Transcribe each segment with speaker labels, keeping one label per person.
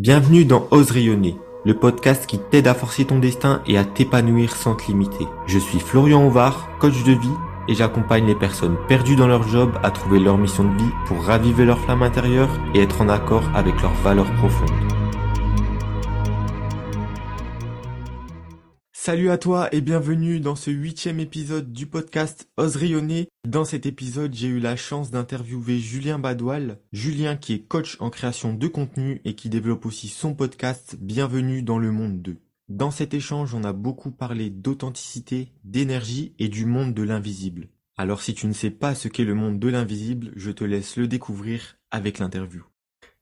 Speaker 1: Bienvenue dans Ose rayonner, le podcast qui t'aide à forcer ton destin et à t'épanouir sans te limiter. Je suis Florian Ovar, coach de vie, et j'accompagne les personnes perdues dans leur job à trouver leur mission de vie pour raviver leur flamme intérieure et être en accord avec leurs valeurs profondes. Salut à toi et bienvenue dans ce huitième épisode du podcast Ose rayonner. Dans cet épisode, j'ai eu la chance d'interviewer Julien Badoil. Julien qui est coach en création de contenu et qui développe aussi son podcast Bienvenue dans le monde 2. Dans cet échange, on a beaucoup parlé d'authenticité, d'énergie et du monde de l'invisible. Alors si tu ne sais pas ce qu'est le monde de l'invisible, je te laisse le découvrir avec l'interview.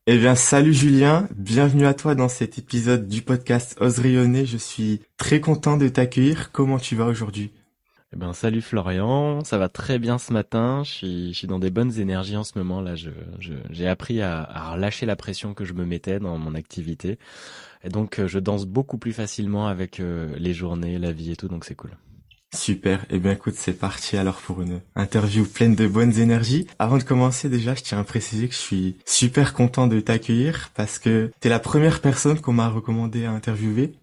Speaker 1: Eh bien, salut Julien, bienvenue à toi dans cet épisode du podcast Ose rayonner. Je suis très content de t'accueillir. Comment tu vas aujourd'hui?
Speaker 2: Eh ben, salut Florian, ça va très bien ce matin. Je suis, je suis dans des bonnes énergies en ce moment. Là, je, j'ai appris à, à relâcher la pression que je me mettais dans mon activité, et donc euh, je danse beaucoup plus facilement avec euh, les journées, la vie et tout. Donc c'est cool.
Speaker 1: Super. Eh bien, écoute, c'est parti alors pour une interview pleine de bonnes énergies. Avant de commencer, déjà, je tiens à préciser que je suis super content de t'accueillir parce que t'es la première personne qu'on m'a recommandé à interviewer.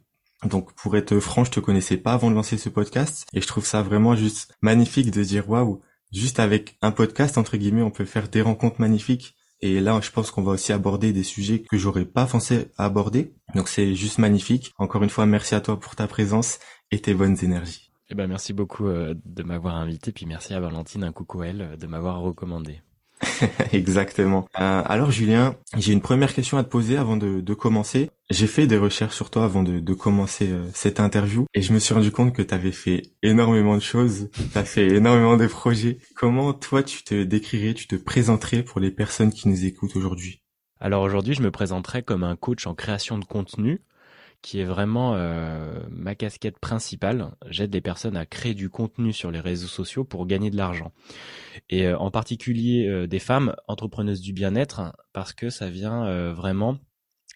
Speaker 1: Donc, pour être franc, je te connaissais pas avant de lancer ce podcast et je trouve ça vraiment juste magnifique de dire waouh, juste avec un podcast, entre guillemets, on peut faire des rencontres magnifiques. Et là, je pense qu'on va aussi aborder des sujets que j'aurais pas pensé aborder. Donc, c'est juste magnifique. Encore une fois, merci à toi pour ta présence et tes bonnes énergies.
Speaker 2: Eh ben, merci beaucoup euh, de m'avoir invité, puis merci à Valentine, un coucou elle, euh, de m'avoir recommandé.
Speaker 1: Exactement. Euh, alors Julien, j'ai une première question à te poser avant de, de commencer. J'ai fait des recherches sur toi avant de, de commencer cette interview et je me suis rendu compte que tu avais fait énormément de choses, tu as fait énormément de projets. Comment toi tu te décrirais, tu te présenterais pour les personnes qui nous écoutent aujourd'hui?
Speaker 2: Alors aujourd'hui je me présenterais comme un coach en création de contenu qui est vraiment euh, ma casquette principale. J'aide les personnes à créer du contenu sur les réseaux sociaux pour gagner de l'argent. Et euh, en particulier euh, des femmes entrepreneuses du bien-être, parce que ça vient vraiment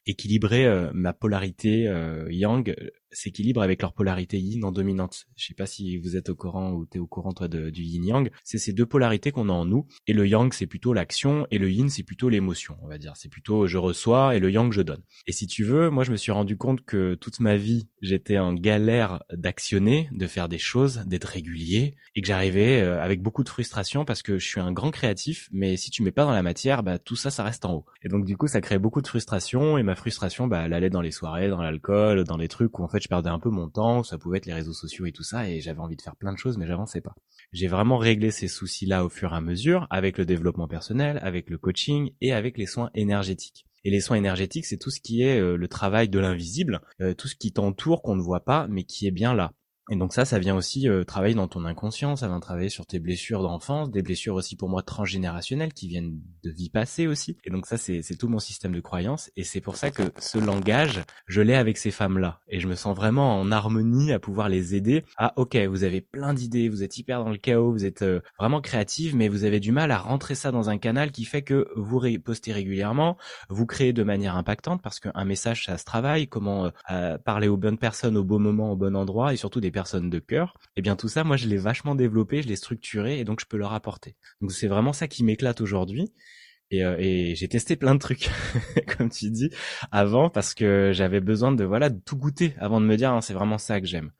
Speaker 2: équilibrer ma polarité yang s'équilibre avec leur polarité yin en dominante. Je sais pas si vous êtes au courant ou tu es au courant toi du yin yang. C'est ces deux polarités qu'on a en nous. Et le yang c'est plutôt l'action et le yin c'est plutôt l'émotion, on va dire. C'est plutôt je reçois et le yang je donne. Et si tu veux, moi je me suis rendu compte que toute ma vie j'étais en galère d'actionner, de faire des choses, d'être régulier et que j'arrivais euh, avec beaucoup de frustration parce que je suis un grand créatif, mais si tu mets pas dans la matière, bah tout ça ça reste en haut. Et donc du coup ça crée beaucoup de frustration et ma frustration bah elle allait dans les soirées, dans l'alcool, dans les trucs où en fait je perdais un peu mon temps, ça pouvait être les réseaux sociaux et tout ça, et j'avais envie de faire plein de choses, mais j'avançais pas. J'ai vraiment réglé ces soucis-là au fur et à mesure, avec le développement personnel, avec le coaching et avec les soins énergétiques. Et les soins énergétiques, c'est tout ce qui est euh, le travail de l'invisible, euh, tout ce qui t'entoure, qu'on ne voit pas, mais qui est bien là. Et donc ça, ça vient aussi euh, travailler dans ton inconscient, ça vient travailler sur tes blessures d'enfance, des blessures aussi pour moi transgénérationnelles qui viennent de vie passée aussi. Et donc ça, c'est tout mon système de croyance. Et c'est pour ça que ce langage, je l'ai avec ces femmes-là. Et je me sens vraiment en harmonie à pouvoir les aider. Ah ok, vous avez plein d'idées, vous êtes hyper dans le chaos, vous êtes euh, vraiment créative, mais vous avez du mal à rentrer ça dans un canal qui fait que vous postez régulièrement, vous créez de manière impactante parce qu'un message, ça se travaille, comment euh, parler aux bonnes personnes au bon moment, au bon endroit, et surtout des personnes de cœur, eh bien tout ça, moi je l'ai vachement développé, je l'ai structuré et donc je peux leur apporter. Donc c'est vraiment ça qui m'éclate aujourd'hui. Et, euh, j'ai testé plein de trucs, comme tu dis, avant parce que j'avais besoin de voilà de tout goûter avant de me dire hein, c'est vraiment ça que j'aime.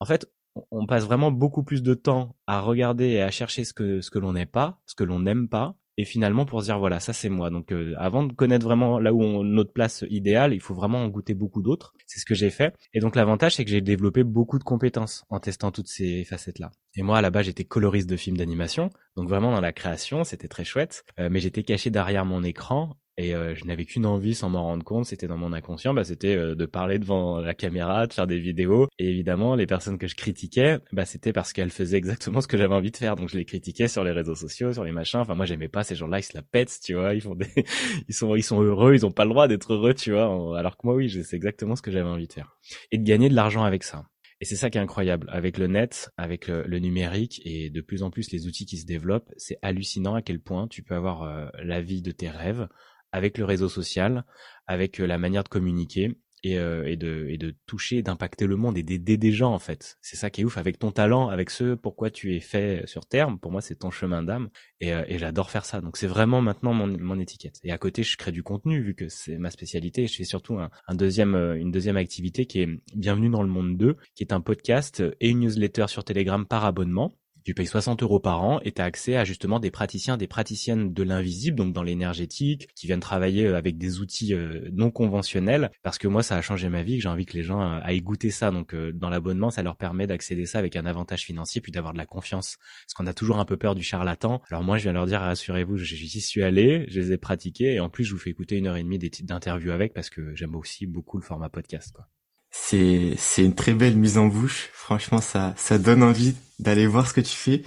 Speaker 2: En fait, on passe vraiment beaucoup plus de temps à regarder et à chercher ce que ce que l'on n'est pas, ce que l'on n'aime pas, et finalement pour se dire voilà ça c'est moi. Donc euh, avant de connaître vraiment là où on, notre place idéale il faut vraiment en goûter beaucoup d'autres. C'est ce que j'ai fait. Et donc l'avantage c'est que j'ai développé beaucoup de compétences en testant toutes ces facettes là et moi à la base j'étais coloriste de films d'animation. Donc vraiment dans la création c'était très chouette. Euh, mais j'étais caché derrière mon écran et euh, je n'avais qu'une envie sans m'en rendre compte, c'était dans mon inconscient, bah, c'était euh, de parler devant la caméra, de faire des vidéos. Et évidemment, les personnes que je critiquais, bah, c'était parce qu'elles faisaient exactement ce que j'avais envie de faire. Donc je les critiquais sur les réseaux sociaux, sur les machins. Enfin moi j'aimais pas ces gens-là, ils se la pètent, tu vois. Ils font des, ils sont, ils sont heureux, ils ont pas le droit d'être heureux, tu vois. Alors que moi oui, c'est exactement ce que j'avais envie de faire. Et de gagner de l'argent avec ça. Et c'est ça qui est incroyable. Avec le net, avec le, numérique et de plus en plus les outils qui se développent, c'est hallucinant à quel point tu peux avoir euh, la vie de tes rêves avec le réseau social, avec euh, la manière de communiquer et, euh, et de et de toucher, d'impacter le monde et d'aider des gens en fait. C'est ça qui est ouf avec ton talent, avec ce pourquoi tu es fait sur terre. Pour moi, c'est ton chemin d'âme et, euh, et j'adore faire ça. Donc c'est vraiment maintenant mon, mon étiquette. Et à côté, je crée du contenu vu que c'est ma spécialité. Je fais surtout un, un deuxième euh, une deuxième activité qui est Bienvenue dans le monde 2, qui est un podcast et une newsletter sur Telegram par abonnement tu payes 60 euros par an et tu as accès à justement des praticiens, des praticiennes de l'invisible, donc dans l'énergétique, qui viennent travailler euh, avec des outils euh, non conventionnels. Parce que moi, ça a changé ma vie, que j'ai envie que les gens euh, aillent goûter ça. Donc dans l'abonnement, ça leur permet d'accéder ça avec un avantage financier, puis d'avoir de la confiance. Parce qu'on a toujours un peu peur du charlatan. Alors moi, je viens leur dire, rassurez-vous, j'y suis allé, je les ai pratiqués, et en plus, je vous fais écouter une heure et demie d'interview avec, parce que j'aime aussi beaucoup le format podcast. Quoi.
Speaker 1: C'est c'est une très belle mise en bouche. Franchement, ça ça donne envie d'aller voir ce que tu fais.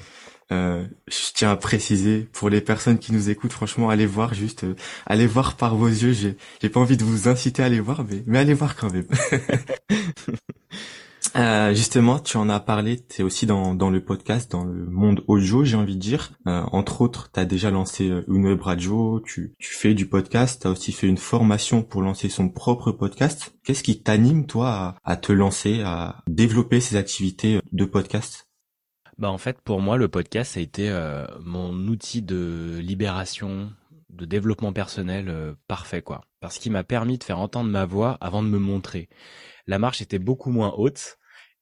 Speaker 1: Euh, je tiens à préciser pour les personnes qui nous écoutent, franchement, allez voir juste, euh, allez voir par vos yeux. J'ai j'ai pas envie de vous inciter à aller voir, mais mais allez voir quand même. Euh, justement, tu en as parlé, tu es aussi dans, dans le podcast, dans le monde audio, j'ai envie de dire. Euh, entre autres, tu as déjà lancé euh, une web radio, tu, tu fais du podcast, tu as aussi fait une formation pour lancer son propre podcast. Qu'est-ce qui t'anime, toi, à, à, te lancer, à développer ces activités de podcast?
Speaker 2: Bah en fait, pour moi, le podcast, a été euh, mon outil de libération, de développement personnel euh, parfait, quoi. Parce qu'il m'a permis de faire entendre ma voix avant de me montrer. La marche était beaucoup moins haute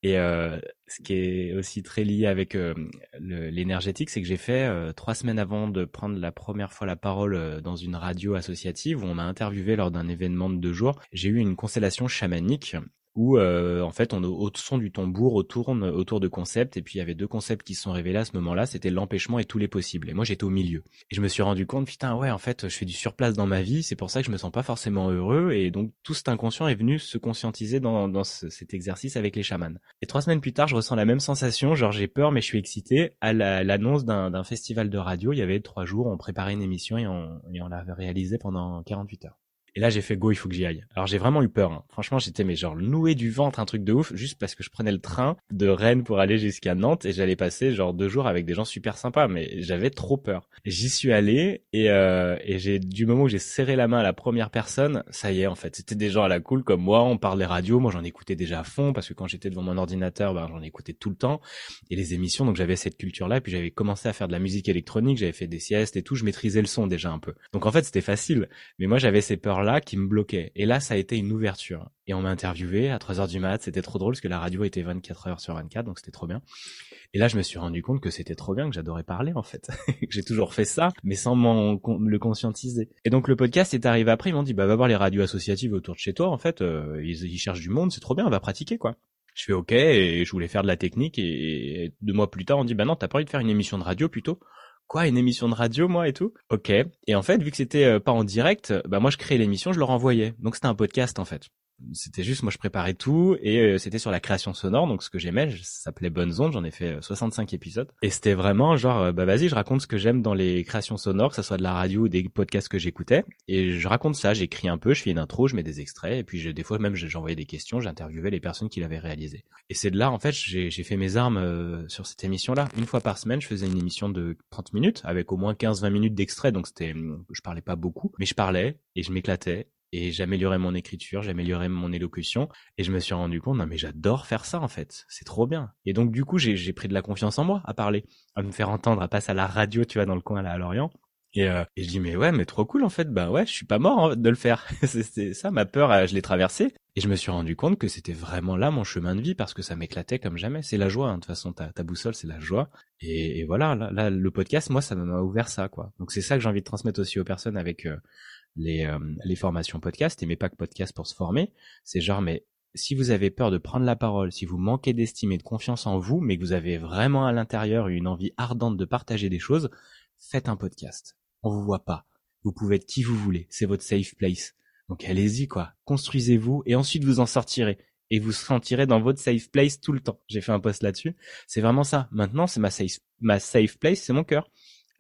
Speaker 2: et euh, ce qui est aussi très lié avec euh, l'énergétique, c'est que j'ai fait euh, trois semaines avant de prendre la première fois la parole dans une radio associative où on m'a interviewé lors d'un événement de deux jours. J'ai eu une constellation chamanique où euh, en fait on au son du tambour on tourne autour de concepts et puis il y avait deux concepts qui se sont révélés à ce moment-là, c'était l'empêchement et tous les possibles. Et moi j'étais au milieu. Et je me suis rendu compte putain ouais en fait je fais du surplace dans ma vie, c'est pour ça que je me sens pas forcément heureux et donc tout cet inconscient est venu se conscientiser dans, dans cet exercice avec les chamans. Et trois semaines plus tard je ressens la même sensation, genre j'ai peur mais je suis excité à l'annonce d'un festival de radio. Il y avait trois jours, on préparait une émission et on, et on l'avait réalisée pendant 48 heures. Et là, j'ai fait go, il faut que j'y aille. Alors j'ai vraiment eu peur. Hein. Franchement, j'étais mais genre noué du ventre, un truc de ouf, juste parce que je prenais le train de Rennes pour aller jusqu'à Nantes et j'allais passer genre deux jours avec des gens super sympas. Mais j'avais trop peur. J'y suis allé et, euh, et j'ai du moment où j'ai serré la main à la première personne, ça y est en fait, c'était des gens à la cool comme moi. On parlait radio, moi j'en écoutais déjà à fond parce que quand j'étais devant mon ordinateur, ben j'en écoutais tout le temps et les émissions. Donc j'avais cette culture là. Puis j'avais commencé à faire de la musique électronique, j'avais fait des siestes et tout. Je maîtrisais le son déjà un peu. Donc en fait c'était facile. Mais moi j'avais ces peurs là qui me bloquait. Et là, ça a été une ouverture. Et on m'a interviewé à 3 heures du mat. C'était trop drôle parce que la radio était 24 heures sur 24, donc c'était trop bien. Et là, je me suis rendu compte que c'était trop bien, que j'adorais parler en fait. J'ai toujours fait ça, mais sans m'en le conscientiser. Et donc le podcast est arrivé après. Ils m'ont dit, bah va voir les radios associatives autour de chez toi. En fait, euh, ils, cherchent du monde, c'est trop bien, on va pratiquer quoi. Je fais ok et je voulais faire de la technique et deux mois plus tard on dit bah non t'as pas envie de faire une émission de radio plutôt? Quoi une émission de radio moi et tout? Ok. Et en fait vu que c'était euh, pas en direct bah moi je créais l'émission je leur envoyais donc c'était un podcast en fait c'était juste moi je préparais tout et euh, c'était sur la création sonore donc ce que j'aimais ça s'appelait Bonnes ondes j'en ai fait 65 euh, épisodes. Et c'était vraiment genre euh, bah vas-y je raconte ce que j'aime dans les créations sonores que ça soit de la radio ou des podcasts que j'écoutais. Et je raconte ça j'écris un peu je fais une intro je mets des extraits et puis des fois même j'envoyais des questions j'interviewais les personnes qui l'avaient réalisé. Et c'est de là en fait j'ai fait mes armes sur cette émission là une fois par semaine je faisais une émission de 30 minutes avec au moins 15-20 minutes d'extrait donc c'était je parlais pas beaucoup mais je parlais et je m'éclatais et j'améliorais mon écriture, j'améliorais mon élocution et je me suis rendu compte non mais j'adore faire ça en fait, c'est trop bien. Et donc du coup, j'ai pris de la confiance en moi à parler, à me faire entendre, à passer à la radio, tu vois dans le coin là à Lorient. Et, euh, je dis mais ouais mais trop cool en fait bah ouais je suis pas mort hein, de le faire c'est ça ma peur euh, je l'ai traversée et je me suis rendu compte que c'était vraiment là mon chemin de vie parce que ça m'éclatait comme jamais c'est la joie hein. de toute façon ta, boussole c'est la joie et, voilà là, là, le podcast moi ça m'a ouvert ça quoi donc c'est ça que j'ai envie de transmettre aussi aux personnes avec euh, les, euh, les formations podcast et mais pas que podcast pour se former. C'est genre, mais si vous avez peur de prendre la parole, si vous manquez d'estime et de confiance en vous, mais que vous avez vraiment à l'intérieur une envie ardente de partager des choses, faites un podcast. On vous voit pas. Vous pouvez être qui vous voulez. C'est votre safe place. Donc allez-y, quoi. Construisez-vous et ensuite vous en sortirez. Et vous sentirez dans votre safe place tout le temps. J'ai fait un post là-dessus. C'est vraiment ça. Maintenant, c'est ma safe, ma safe place, c'est mon cœur.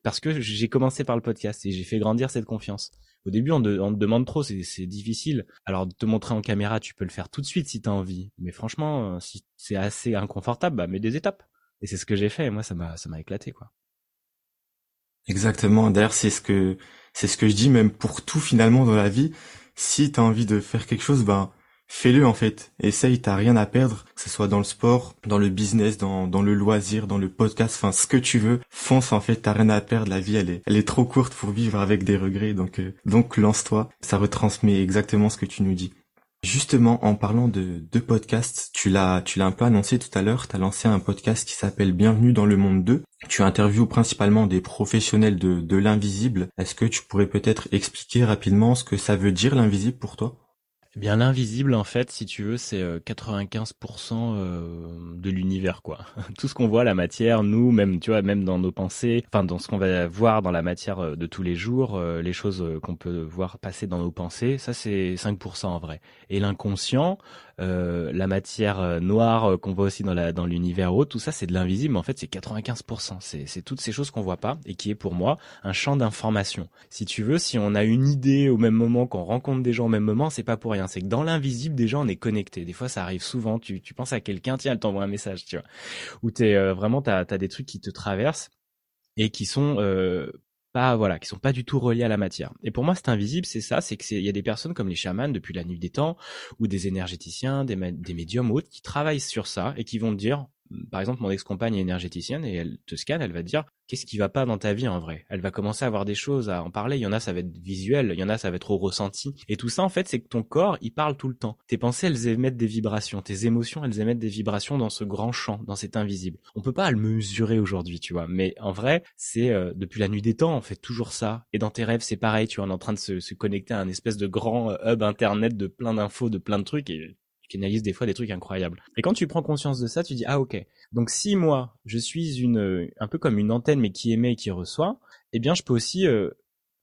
Speaker 2: Parce que j'ai commencé par le podcast et j'ai fait grandir cette confiance. Au début, on, te demande trop, c'est difficile. Alors, te montrer en caméra, tu peux le faire tout de suite si tu as envie. Mais franchement, euh, si c'est assez inconfortable, bah, mets des étapes. Et c'est ce que j'ai fait. Et moi, ça m'a, ça éclaté, quoi.
Speaker 1: Exactement. D'ailleurs, c'est ce que, c'est ce que je dis même pour tout finalement dans la vie. Si tu envie de faire quelque chose, ben, fais-le en fait. Essaye, t'as rien à perdre, que ce soit dans le sport, dans le business, dans, dans le loisir, dans le podcast, enfin ce que tu veux. Fonce en fait, t'as rien à perdre. La vie, elle est, elle est trop courte pour vivre avec des regrets. Donc, euh, donc lance-toi. Ça retransmet exactement ce que tu nous dis. Justement, en parlant de, de podcast, tu l'as, tu l'as un peu annoncé tout à l'heure, tu as lancé un podcast qui s'appelle Bienvenue dans le monde 2. Tu interviews principalement des professionnels de, de l'invisible. Est-ce que tu pourrais peut-être expliquer rapidement ce que ça veut dire l'invisible pour toi?
Speaker 2: Eh bien, l'invisible, en fait, si tu veux, c'est 95% euh, euh, de l'univers, quoi. Tout ce qu'on voit, la matière, nous, même, tu vois, même dans nos pensées, enfin, dans ce qu'on va voir dans la matière euh, de tous les jours, les choses qu'on peut voir passer dans nos pensées, ça, c'est 5% en vrai. Et l'inconscient, la matière euh, noire euh, qu'on voit aussi dans la dans l'univers haut, tout ça c'est de l'invisible, en fait c'est 95%. C'est c'est toutes ces choses qu'on voit pas et qui est pour moi un champ d'information. Si tu veux, si on a une idée au même moment, qu'on rencontre des gens au même moment, c'est pas pour rien. C'est que dans l'invisible déjà on est connecté. Des fois ça arrive souvent. Tu penses à quelqu'un, tiens, elle t'envoie un message, tu vois, où t'es vraiment t'as as des trucs qui te traversent et qui sont euh, pas voilà, qui sont pas du tout reliés à la matière. Et pour moi, c'est invisible, c'est ça, c'est que il y a des personnes comme les chamans depuis la nuit des temps ou des énergéticiens, des, médiums autres qui travaillent sur ça et qui vont dire par exemple, mon ex-compagne est énergéticienne et elle te scanne, elle va te dire qu'est-ce qui va pas dans ta vie en vrai? Elle va commencer à avoir des choses à en parler. Il y en a, ça va être visuel, il y en a, ça va être au ressenti. Et tout ça, en fait, c'est que ton corps, il parle tout le temps. Tes pensées, elles émettent des vibrations. Tes émotions, elles émettent des vibrations dans ce grand champ, dans cet invisible. On peut pas le mesurer aujourd'hui, tu vois. Mais en vrai, c'est euh, depuis la nuit des temps, on fait toujours ça. Et dans tes rêves, c'est pareil. Tu vois, on est en train de se, connecter à un espèce de grand euh, hub internet de plein d'infos, de plein de trucs. Et tu canalises des fois des trucs incroyables. Et quand tu prends conscience de ça, tu dis ah ok. Donc si moi je suis une un peu comme une antenne mais qui émet et qui reçoit, eh bien je peux aussi euh,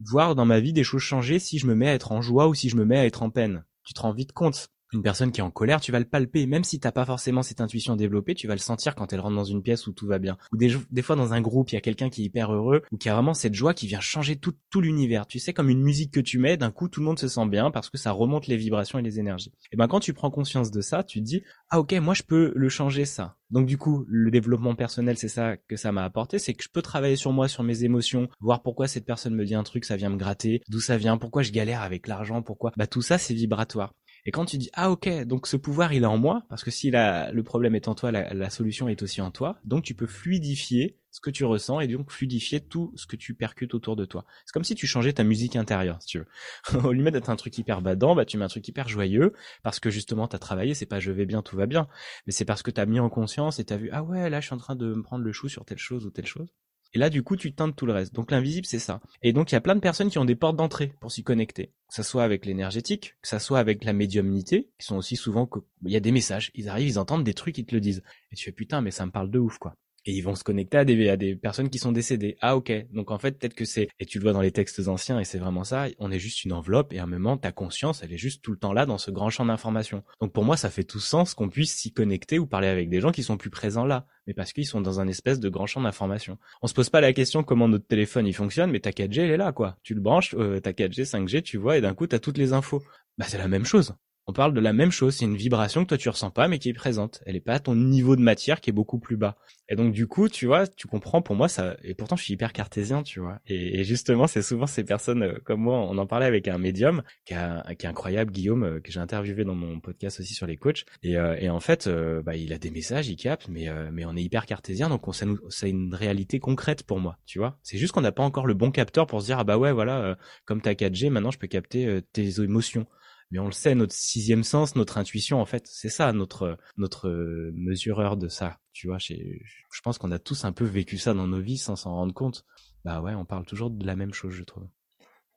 Speaker 2: voir dans ma vie des choses changer si je me mets à être en joie ou si je me mets à être en peine. Tu te rends vite compte une personne qui est en colère, tu vas le palper, même si t'as pas forcément cette intuition développée, tu vas le sentir quand elle rentre dans une pièce où tout va bien. Ou des, fois dans un groupe, il y a quelqu'un qui est hyper heureux, ou qui a vraiment cette joie qui vient changer tout, tout l'univers. Tu sais, comme une musique que tu mets, d'un coup tout le monde se sent bien parce que ça remonte les vibrations et les énergies. Et ben quand tu prends conscience de ça, tu te dis, ah ok, moi je peux le changer ça. Donc du coup, le développement personnel, c'est ça que ça m'a apporté, c'est que je peux travailler sur moi, sur mes émotions, voir pourquoi cette personne me dit un truc, ça vient me gratter, d'où ça vient, pourquoi je galère avec l'argent, pourquoi. Bah tout ça, c'est vibratoire. Et quand tu dis ah ok donc ce pouvoir il est en moi parce que si la, le problème est en toi la, la, solution est aussi en toi donc tu peux fluidifier ce que tu ressens et donc fluidifier tout ce que tu percutes autour de toi. C'est comme si tu changeais ta musique intérieure si tu veux. Au lieu d'être un truc hyper badant bah tu mets un truc hyper joyeux parce que justement t'as travaillé c'est pas je vais bien tout va bien mais c'est parce que t'as mis en conscience et t'as vu ah ouais là je suis en train de me prendre le chou sur telle chose ou telle chose et là, du coup, tu teintes tout le reste. Donc l'invisible, c'est ça. Et donc il y a plein de personnes qui ont des portes d'entrée pour s'y connecter. Que ça soit avec l'énergétique, que ça soit avec la médiumnité, qui sont aussi souvent que il y a des messages. Ils arrivent, ils entendent des trucs, ils te le disent. Et tu fais putain, mais ça me parle de ouf, quoi et ils vont se connecter à des, à des personnes qui sont décédées. Ah ok, donc en fait peut-être que c'est, et tu le vois dans les textes anciens, et c'est vraiment ça, on est juste une enveloppe, et à un moment ta conscience, elle est juste tout le temps là dans ce grand champ d'information. Donc pour moi ça fait tout sens qu'on puisse s'y connecter ou parler avec des gens qui sont plus présents là, mais parce qu'ils sont dans un espèce de grand champ d'information. On se pose pas la question comment notre téléphone il fonctionne, mais ta 4G elle est là quoi. Tu le branches, euh, ta 4G, 5G, tu vois, et d'un coup t'as toutes les infos. Bah c'est la même chose on parle de la même chose, c'est une vibration que toi tu ressens pas mais qui est présente. Elle est pas à ton niveau de matière qui est beaucoup plus bas. Et donc du coup, tu vois, tu comprends pour moi ça et pourtant je suis hyper cartésien, tu vois. Et, justement, c'est souvent ces personnes euh, comme moi, on en parlait avec un médium qui, est incroyable Guillaume euh, que j'ai interviewé dans mon podcast aussi sur les coachs et, euh, en fait bah, il a des messages, il capte mais on est hyper cartésien donc on c'est une réalité concrète pour moi, tu vois. C'est juste qu'on n'a pas encore le bon capteur pour se dire ah bah ouais voilà, comme t'as 4G, maintenant je peux capter tes émotions mais on le sait, notre sixième sens, notre intuition, en fait, c'est ça, notre notre mesureur de ça. Tu vois, je pense qu'on a tous un peu vécu ça dans nos vies sans s'en rendre compte. Bah ouais, on parle toujours de la même chose, je trouve.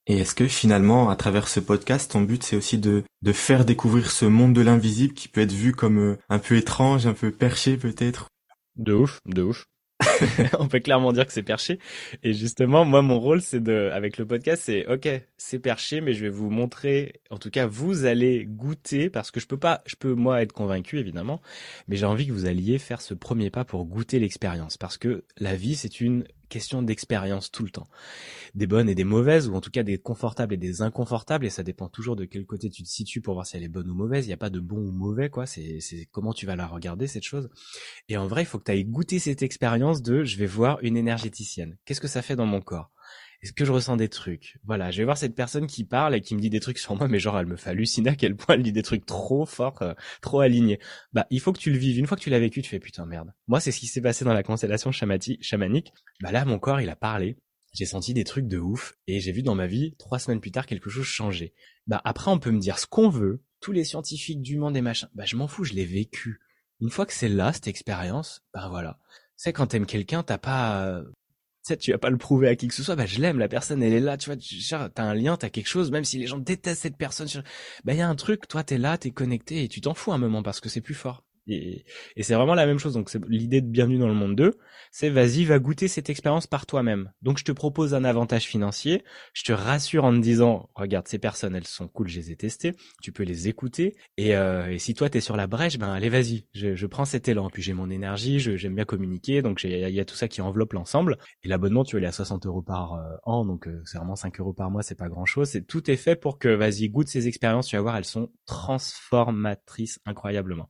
Speaker 1: Et est-ce que finalement, à travers ce podcast, ton but c'est aussi de, de faire découvrir ce monde de l'invisible qui peut être vu comme euh, un peu étrange, un peu perché peut-être?
Speaker 2: De ouf, de ouf. on peut clairement dire que c'est perché. Et justement, moi, mon rôle, c'est de, avec le podcast, c'est, ok, c'est perché, mais je vais vous montrer, en tout cas, vous allez goûter, parce que je peux pas, je peux, moi, être convaincu, évidemment, mais j'ai envie que vous alliez faire ce premier pas pour goûter l'expérience, parce que la vie, c'est une question d'expérience tout le temps. Des bonnes et des mauvaises, ou en tout cas des confortables et des inconfortables, et ça dépend toujours de quel côté tu te situes pour voir si elle est bonne ou mauvaise. Il n'y a pas de bon ou mauvais, quoi. C'est, comment tu vas la regarder, cette chose. Et en vrai, il faut que tu ailles goûter cette expérience de je vais voir une énergéticienne. Qu'est-ce que ça fait dans mon corps? Est-ce que je ressens des trucs? Voilà, je vais voir cette personne qui parle et qui me dit des trucs sur moi, mais genre elle me fait halluciner à quel point elle dit des trucs trop forts, euh, trop alignés. Bah, il faut que tu le vives. Une fois que tu l'as vécu, tu fais putain merde. Moi, c'est ce qui s'est passé dans la constellation chamanique. Bah là, mon corps, il a parlé. J'ai senti des trucs de ouf et j'ai vu dans ma vie trois semaines plus tard quelque chose changer. Bah après, on peut me dire ce qu'on veut. Tous les scientifiques du monde et machin. Bah je m'en fous, je l'ai vécu. Une fois que c'est là cette expérience, bah voilà. C'est quand t'aimes quelqu'un, t'as pas sais, tu vas pas le prouver à qui que ce soit, bah je l'aime, la personne elle est là, tu vois, t'as un lien, t'as quelque chose, même si les gens détestent cette personne, bah il y a un truc, toi t'es là, t'es connecté et tu t'en fous un moment parce que c'est plus fort. Et, c'est vraiment la même chose. Donc l'idée de Bienvenue dans le monde 2, c'est vas-y, va goûter cette expérience par toi-même. Donc je te propose un avantage financier, je te rassure en te disant, regarde, ces personnes, elles sont cool, je les ai testées, tu peux les écouter. Et, euh, et si toi t'es sur la brèche, ben allez, vas-y, je, je prends cet élan. Puis j'ai mon énergie, j'aime bien communiquer, donc il y a tout ça qui enveloppe l'ensemble. Et l'abonnement, tu vas aller à 60 euros par euh, an, donc euh, c'est vraiment 5 euros par mois, c'est pas grand-chose. C'est tout est fait pour que, vas-y, goûte ces expériences, tu vas voir, elles sont transformatrices incroyablement.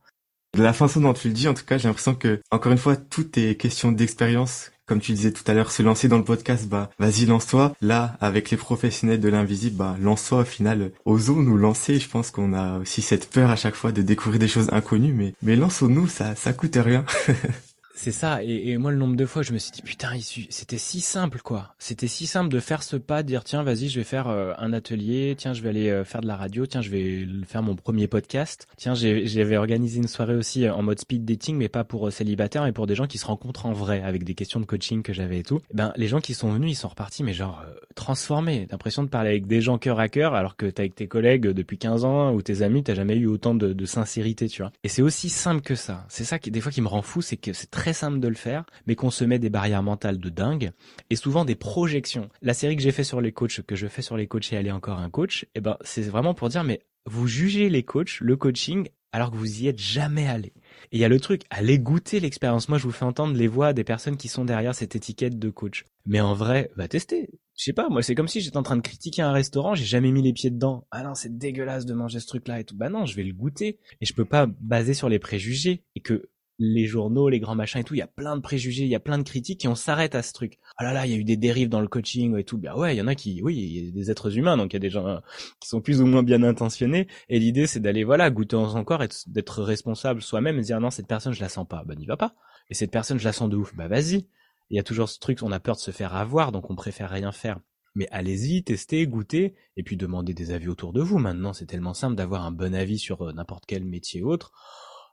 Speaker 1: De la façon dont tu le dis, en tout cas, j'ai l'impression que, encore une fois, tout est question d'expérience. Comme tu disais tout à l'heure, se lancer dans le podcast, bah, vas-y, lance-toi. Là, avec les professionnels de l'invisible, bah, lance-toi au final. Osons nous lancer. Je pense qu'on a aussi cette peur à chaque fois de découvrir des choses inconnues, mais, mais lançons-nous, ça, ça coûte rien.
Speaker 2: C'est ça, et, moi le nombre de fois je me suis dit putain, c'était si simple quoi. C'était si simple de faire ce pas, de dire tiens vas-y je vais faire euh, un atelier, tiens je vais aller euh, faire de la radio, tiens je vais faire mon premier podcast, tiens j'avais organisé une soirée aussi euh, en mode speed dating mais pas pour célibataires mais pour des gens qui se rencontrent en vrai avec des questions de coaching que j'avais et tout. Eh ben les gens qui sont venus ils sont repartis mais genre transformés, l'impression de parler avec des gens cœur à cœur alors que t'es avec tes collègues depuis 15 ans ou tes amis t'as jamais eu autant de, de sincérité tu vois. Et c'est aussi simple que ça. C'est ça qui des fois qui me rend fou, c'est que c'est très très simple de le faire, mais qu'on se met des barrières mentales de dingue et souvent des projections. La série que j'ai fait sur les coachs, que je fais sur les coachs et aller encore un coach, eh ben c'est vraiment pour dire mais vous jugez les coachs, le coaching alors que vous y êtes jamais allé. Et il y a le truc, allez goûter l'expérience. Moi, je vous fais entendre les voix des personnes qui sont derrière cette étiquette de coach. Mais en vrai, va tester. Je sais pas, moi, c'est comme si j'étais en train de critiquer un restaurant, j'ai jamais mis les pieds dedans. Ah non, c'est dégueulasse de manger ce truc-là et tout. Bah non, je vais le goûter. Et je peux pas baser sur les préjugés. Et que les journaux, les grands machins et tout, il y a plein de préjugés, il y a plein de critiques et on s'arrête à ce truc. Ah là là, il y a eu des dérives dans le coaching et tout. Bah ouais, il y en a qui, oui, il y a des êtres humains, donc il y a des gens qui sont plus ou moins bien intentionnés. Et l'idée, c'est d'aller, voilà, goûter en son corps et d'être responsable soi-même et dire non, cette personne, je la sens pas. Bah n'y va pas. Et cette personne, je la sens de ouf. Bah vas-y. Il y a toujours ce truc, on a peur de se faire avoir, donc on préfère rien faire. Mais allez-y, testez, goûtez, et puis demandez des avis autour de vous. Maintenant, c'est tellement simple d'avoir un bon avis sur euh, n'importe quel métier autre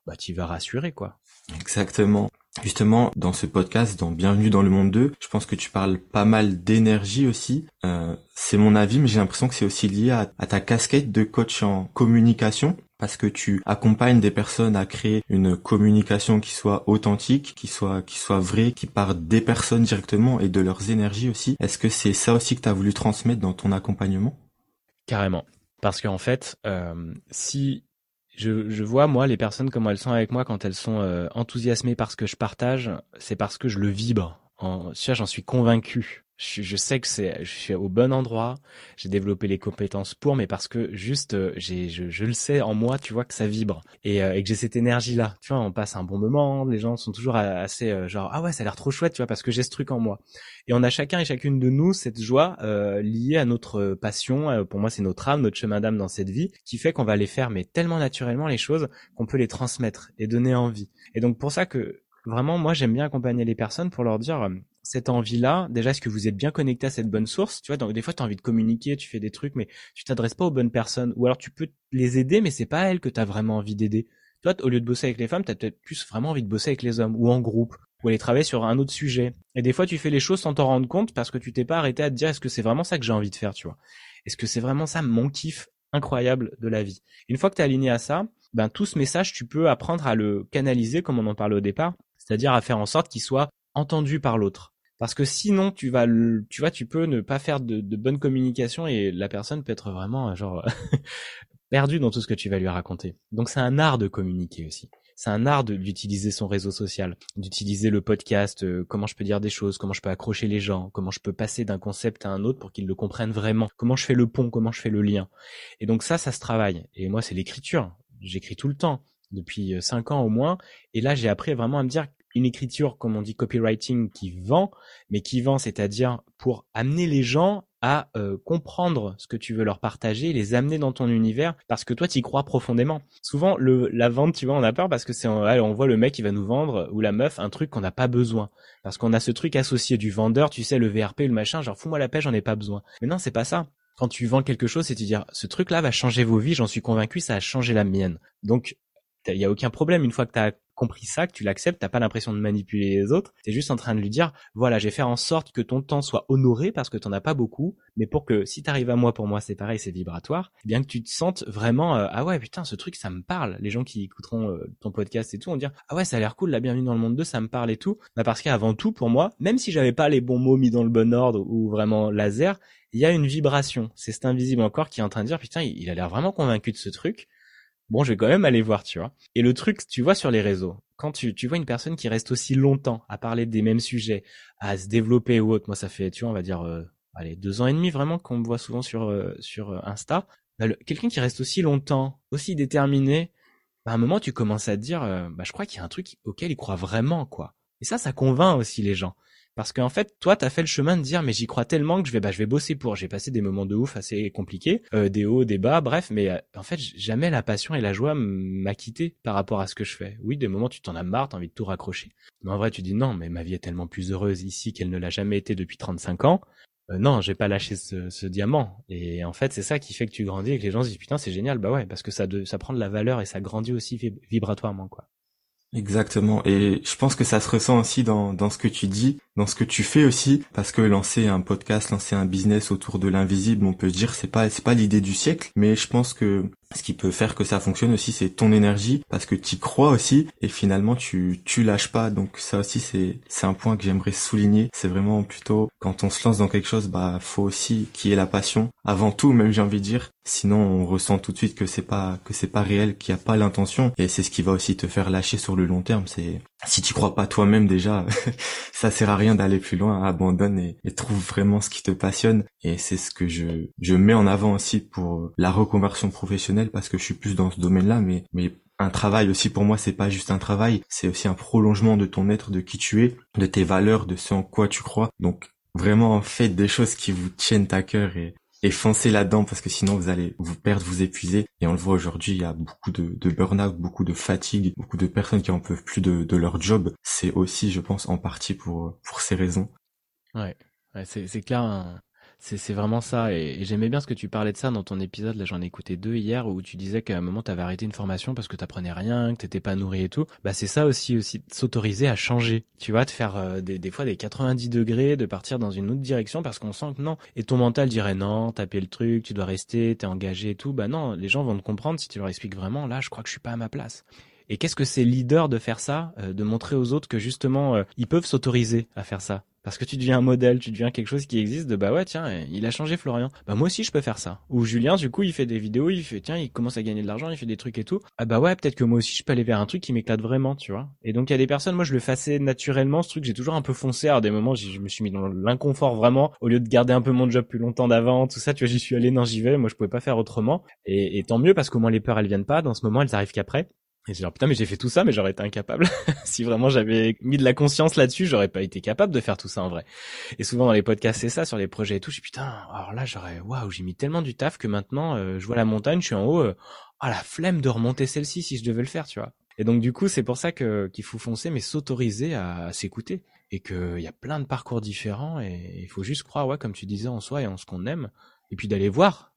Speaker 2: bah tu vas rassurer quoi.
Speaker 1: Exactement. Justement, dans ce podcast, dans Bienvenue dans le monde 2, je pense que tu parles pas mal d'énergie aussi. Euh, c'est mon avis, mais j'ai l'impression que c'est aussi lié à, ta casquette de coach en communication, parce que tu accompagnes des personnes à créer une communication qui soit authentique, qui soit qui soit vraie, qui part des personnes directement et de leurs énergies aussi. Est-ce que c'est ça aussi que tu as voulu transmettre dans ton accompagnement?
Speaker 2: Carrément. Parce qu'en fait, euh, si je, je, vois moi les personnes comment elles sont avec moi quand elles sont euh, enthousiasmées par ce que je partage, c'est parce que je le vibre. En, j'en suis convaincu je, sais que c'est, je suis au bon endroit, j'ai développé les compétences pour, mais parce que juste, euh, j'ai, je, je, le sais en moi, tu vois que ça vibre et, euh, et que j'ai cette énergie là. Tu vois, on passe un bon moment, les gens sont toujours assez euh, genre ah ouais, ça a l'air trop chouette, tu vois, parce que j'ai ce truc en moi. Et on a chacun et chacune de nous cette joie liée à notre passion. pour moi, c'est notre âme, notre chemin d'âme dans cette vie, qui fait qu'on va les faire mais tellement naturellement les choses qu'on peut les transmettre et donner envie. Et donc pour ça que vraiment, moi, j'aime bien accompagner les personnes pour leur dire, cette envie-là, déjà, est-ce que vous êtes bien connecté à cette bonne source? Tu vois, donc des fois, tu as envie de communiquer, tu fais des trucs, mais tu t'adresses pas aux bonnes personnes. Ou alors, tu peux les aider, mais c'est pas elles que tu as vraiment envie d'aider. Toi, au lieu de bosser avec les femmes, tu as peut-être plus vraiment envie de bosser avec les hommes, ou en groupe, ou aller travailler sur un autre sujet. Et des fois, tu fais les choses sans t'en rendre compte parce que tu t'es pas arrêté à te dire, est-ce que c'est vraiment ça que j'ai envie de faire, tu vois? Est-ce que c'est vraiment ça mon kiff incroyable de la vie? Une fois que tu es aligné à ça, ben tout ce message, tu peux apprendre à le canaliser, comme on en parlait au départ, c'est-à-dire à faire en sorte qu'il soit entendu par l'autre parce que sinon tu vas tu vois tu peux ne pas faire de, bonne communication et la personne peut être vraiment euh, genre perdue dans tout ce que tu vas lui raconter. Donc c'est un art de communiquer aussi. C'est un art d'utiliser son réseau social, d'utiliser le podcast, euh, comment je peux dire des choses, comment je peux accrocher les gens, comment je peux passer d'un concept à un autre pour qu'ils le comprennent vraiment, comment je fais le pont, comment je fais le lien. Et donc ça, ça se travaille. Et moi, c'est l'écriture. J'écris tout le temps depuis euh, cinq ans au moins. Et là, j'ai appris vraiment à me dire une écriture, comme on dit, copywriting qui vend, mais qui vend, c'est-à-dire pour amener les gens à euh, comprendre ce que tu veux leur partager, les amener dans ton univers, parce que toi, tu y crois profondément. Souvent, le, la vente, tu vois, on a peur parce que c'est, on voit le mec qui va nous vendre ou la meuf un truc qu'on n'a pas besoin, parce qu'on a ce truc associé du vendeur, tu sais, le VRP, le machin, genre fous-moi la paix, j'en ai pas besoin. Mais non, c'est pas ça. Quand tu vends quelque chose, c'est de dire, ce truc-là va changer vos vies, j'en suis convaincu, ça a changé la mienne. Donc, il y a aucun problème une fois que tu as compris ça, que tu l'acceptes, t'as pas l'impression de manipuler les autres, t'es juste en train de lui dire, voilà, je vais faire en sorte que ton temps soit honoré parce que t'en as pas beaucoup, mais pour que si t'arrives à moi, pour moi c'est pareil, c'est vibratoire, eh bien que tu te sentes vraiment, euh, ah ouais, putain, ce truc, ça me parle. Les gens qui écouteront euh, ton podcast et tout vont dire, ah ouais, ça a l'air cool, la bienvenue dans le monde 2, ça me parle et tout. Bah parce qu'avant tout, pour moi, même si j'avais pas les bons mots mis dans le bon ordre ou vraiment laser, il y a une vibration. C'est cet invisible encore qui est en train de dire, putain, il a l'air vraiment convaincu de ce truc bon, je vais quand même aller voir, tu vois. Et le truc, tu vois sur les réseaux, quand tu, tu vois une personne qui reste aussi longtemps à parler des mêmes sujets, à se développer ou autre, moi ça fait, tu vois, on va dire, euh, allez, deux ans et demi vraiment qu'on me voit souvent sur euh, sur euh, Insta. Bah, quelqu'un qui reste aussi longtemps, aussi déterminé, bah, à un moment tu commences à te dire, bah je crois qu'il y a un truc auquel il croit vraiment, quoi. Et ça, ça convainc aussi les gens. Parce qu'en fait, toi, t'as fait le chemin de dire, mais j'y crois tellement que je vais, bah, je vais bosser pour. J'ai passé des moments de ouf assez compliqués, euh, des hauts, des bas, bref. Mais euh, en fait, jamais la passion et la joie m'a quitté par rapport à ce que je fais. Oui, des moments, tu t'en as marre, t'as envie de tout raccrocher. Mais en vrai, tu dis non, mais ma vie est tellement plus heureuse ici qu'elle ne l'a jamais été depuis 35 ans. Euh, non, j'ai pas lâché ce, diamant. Et en fait, c'est ça qui fait que tu grandis et que les gens se disent putain, c'est génial. Bah ouais, parce que ça, de, ça prend de la valeur et ça grandit aussi vibratoirement, quoi.
Speaker 1: Exactement. Et je pense que ça se ressent aussi dans, dans ce que tu dis, dans ce que tu fais aussi, parce que lancer un podcast, lancer un business autour de l'invisible, on peut dire c'est pas c'est pas l'idée du siècle, mais je pense que ce qui peut faire que ça fonctionne aussi, c'est ton énergie, parce que tu crois aussi, et finalement tu tu lâches pas. Donc ça aussi c'est c'est un point que j'aimerais souligner. C'est vraiment plutôt quand on se lance dans quelque chose, bah faut aussi qu'il y ait la passion avant tout, même j'ai envie de dire. Sinon on ressent tout de suite que c'est pas que c'est pas réel, qu'il y a pas l'intention, et c'est ce qui va aussi te faire lâcher sur le long terme. C'est si tu crois pas toi-même déjà, ça sert à rien d'aller plus loin, abandonne et, trouve vraiment ce qui te passionne. Et c'est ce que je, je mets en avant aussi pour la reconversion professionnelle parce que je suis plus dans ce domaine-là, mais, mais un travail aussi pour moi c'est pas juste un travail, c'est aussi un prolongement de ton être, de qui tu es, de tes valeurs, de ce en quoi tu crois. Donc vraiment faites des choses qui vous tiennent à cœur et, et foncez là-dedans parce que sinon vous allez vous perdre, vous épuiser. Et on le voit aujourd'hui, il y a beaucoup de, burn-out, beaucoup de fatigue, beaucoup de personnes qui en peuvent plus de, leur job. C'est aussi, je pense, en partie pour pour ces raisons.
Speaker 2: Ouais, ouais c'est clair. C'est vraiment ça. Et, j'aimais bien ce que tu parlais de ça dans ton épisode. Là, j'en ai écouté deux hier où tu disais qu'à un moment, tu avais arrêté une formation parce que tu apprenais rien, que t'étais pas nourri et tout. Bah, c'est ça aussi, aussi, s'autoriser à changer. Tu vois, de faire euh, des, des, fois des 90 degrés, de partir dans une autre direction parce qu'on sent que non. Et ton mental dirait non, taper le truc, tu dois rester, t'es engagé et tout. Bah non, les gens vont te comprendre si tu leur expliques vraiment, là, je crois que je suis pas à ma place. Et qu'est-ce que c'est leader de faire ça, euh, de montrer aux autres que justement euh, ils peuvent s'autoriser à faire ça? Parce que tu deviens un modèle, tu deviens quelque chose qui existe de bah ouais tiens, il a changé Florian. Bah moi aussi je peux faire ça. Ou Julien du coup il fait des vidéos, il fait tiens, il commence à gagner de l'argent, il fait des trucs et tout. Ah bah ouais, peut-être que moi aussi je peux aller vers un truc qui m'éclate vraiment, tu vois. Et donc il y a des personnes, moi je le faisais naturellement ce truc, j'ai toujours un peu foncé à des moments, je me suis mis dans l'inconfort vraiment au lieu de garder un peu mon job plus longtemps d'avant, tout ça, tu vois, j'y suis allé non, j'y vais, moi je pouvais pas faire autrement. Et, et tant mieux parce qu'au moins les peurs elles viennent pas, dans ce moment elles arrivent qu'après. Et genre putain mais j'ai fait tout ça mais j'aurais été incapable. si vraiment j'avais mis de la conscience là-dessus, j'aurais pas été capable de faire tout ça en vrai. Et souvent dans les podcasts c'est ça sur les projets et tout, je putain, alors là j'aurais waouh, j'ai mis tellement du taf que maintenant euh, je vois la montagne, je suis en haut, euh, oh la flemme de remonter celle-ci si je devais le faire, tu vois. Et donc du coup, c'est pour ça que qu'il faut foncer mais s'autoriser à, s'écouter et qu'il y a plein de parcours différents et il faut juste croire ouais comme tu disais en soi et en ce qu'on aime et puis d'aller voir